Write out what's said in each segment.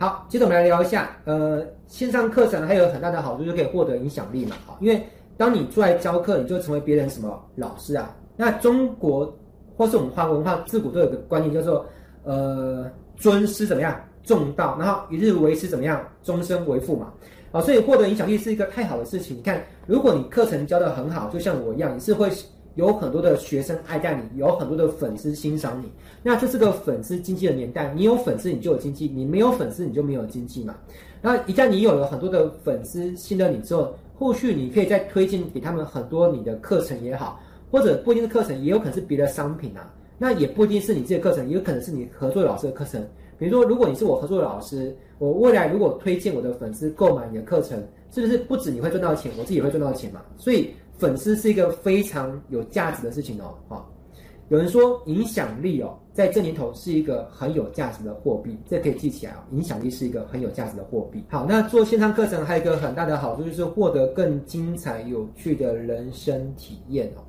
好，接着我们来聊一下，呃，线上课程还有很大的好处，就可以获得影响力嘛。好，因为当你出来教课，你就成为别人什么老师啊？那中国或是我们华文化自古都有个观念，叫做呃尊师怎么样，重道，然后一日为师怎么样，终身为父嘛。啊，所以获得影响力是一个太好的事情。你看，如果你课程教得很好，就像我一样，你是会有很多的学生爱戴你，有很多的粉丝欣赏你。那这是个粉丝经济的年代，你有粉丝你就有经济，你没有粉丝你就没有经济嘛。那一旦你有了很多的粉丝信任你之后，后续你可以再推荐给他们很多你的课程也好，或者不一定是课程，也有可能是别的商品啊。那也不一定是你自己的课程，也有可能是你合作老师的课程。比如说，如果你是我合作的老师，我未来如果推荐我的粉丝购买你的课程，是不是不止你会赚到钱，我自己也会赚到钱嘛？所以粉丝是一个非常有价值的事情哦。啊，有人说影响力哦，在这年头是一个很有价值的货币，这可以记起来哦。影响力是一个很有价值的货币。好，那做线上课程还有一个很大的好处就是获得更精彩有趣的人生体验哦。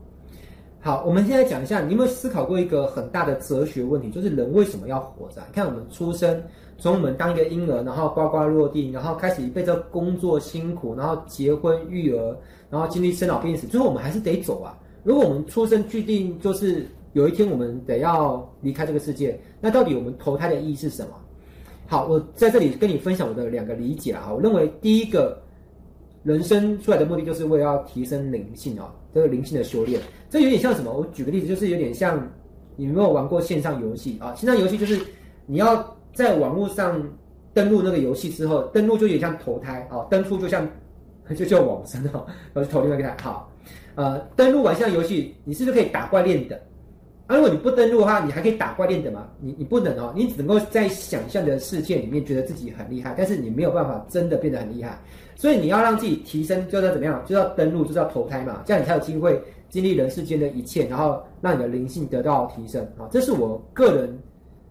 好，我们现在讲一下，你有没有思考过一个很大的哲学问题，就是人为什么要活着？你看我们出生，从我们当一个婴儿，然后呱呱落地，然后开始一辈子工作辛苦，然后结婚育儿，然后经历生老病死，最后我们还是得走啊。如果我们出生注定就是有一天我们得要离开这个世界，那到底我们投胎的意义是什么？好，我在这里跟你分享我的两个理解啊。我认为第一个。人生出来的目的就是为了要提升灵性哦，这个灵性的修炼，这有点像什么？我举个例子，就是有点像你有没有玩过线上游戏啊？线上游戏就是你要在网络上登录那个游戏之后，登录就有点像投胎啊，登出就像 就叫往生哦，然后投另外一个胎。好，呃，登录完线上游戏，你是不是可以打怪练等？啊，如果你不登录的话，你还可以打怪练等吗？你你不能哦，你只能够在想象的世界里面觉得自己很厉害，但是你没有办法真的变得很厉害。所以你要让自己提升，就要怎么样？就要登录，就是要投胎嘛，这样你才有机会经历人世间的一切，然后让你的灵性得到提升啊！这是我个人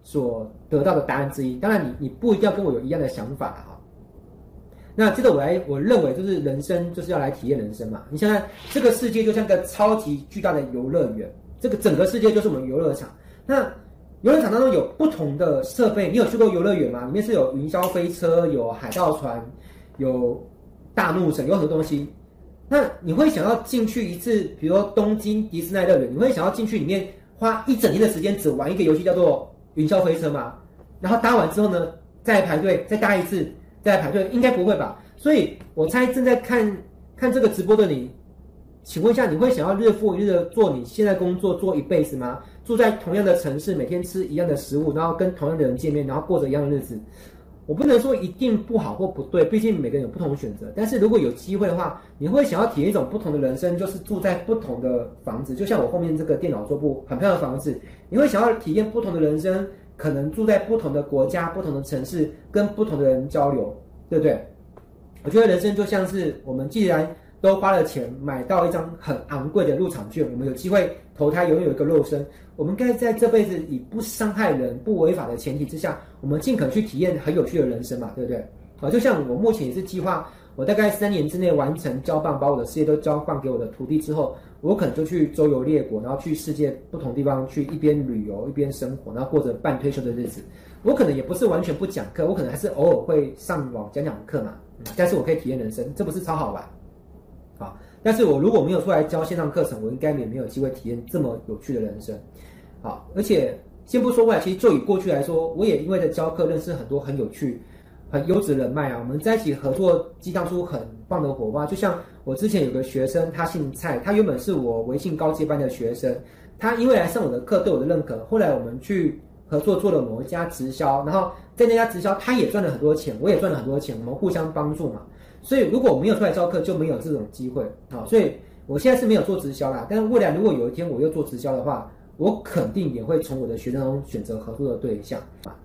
所得到的答案之一。当然你，你你不一定要跟我有一样的想法啊。那接着我来，我认为就是人生就是要来体验人生嘛。你想想，这个世界就像个超级巨大的游乐园，这个整个世界就是我们游乐场。那游乐场当中有不同的设备，你有去过游乐园吗？里面是有云霄飞车，有海盗船，有。大怒神有很多东西，那你会想要进去一次，比如说东京迪士尼乐园，你会想要进去里面花一整天的时间只玩一个游戏叫做云霄飞车吗？然后搭完之后呢，再排队再搭一次，再排队，应该不会吧？所以我猜正在看看这个直播的你，请问一下，你会想要日复一日的做你现在工作做一辈子吗？住在同样的城市，每天吃一样的食物，然后跟同样的人见面，然后过着一样的日子？我不能说一定不好或不对，毕竟每个人有不同的选择。但是如果有机会的话，你会想要体验一种不同的人生，就是住在不同的房子，就像我后面这个电脑桌布很漂亮的房子。你会想要体验不同的人生，可能住在不同的国家、不同的城市，跟不同的人交流，对不对？我觉得人生就像是我们既然都花了钱买到一张很昂贵的入场券，我们有机会投胎拥有一个肉身。我们该在这辈子以不伤害人、不违法的前提之下，我们尽可能去体验很有趣的人生嘛，对不对？啊，就像我目前也是计划，我大概三年之内完成交棒，把我的事业都交换给我的徒弟之后，我可能就去周游列国，然后去世界不同地方去一边旅游一边生活，然后过着半退休的日子。我可能也不是完全不讲课，我可能还是偶尔会上网讲讲课嘛，但是我可以体验人生，这不是超好玩？好。但是我如果没有出来教线上课程，我应该也没有机会体验这么有趣的人生。好，而且先不说未来，其实就以过去来说，我也因为在教课认识很多很有趣、很优质人脉啊。我们在一起合作，激荡出很棒的火花。就像我之前有个学生，他姓蔡，他原本是我微信高阶班的学生，他因为来上我的课，对我的认可，后来我们去合作做了某一家直销，然后在那家直销，他也赚了很多钱，我也赚了很多钱，我们互相帮助嘛。所以，如果我没有出来招客，就没有这种机会啊。所以我现在是没有做直销啦。但是未来如果有一天我又做直销的话，我肯定也会从我的学生中选择合作的对象啊。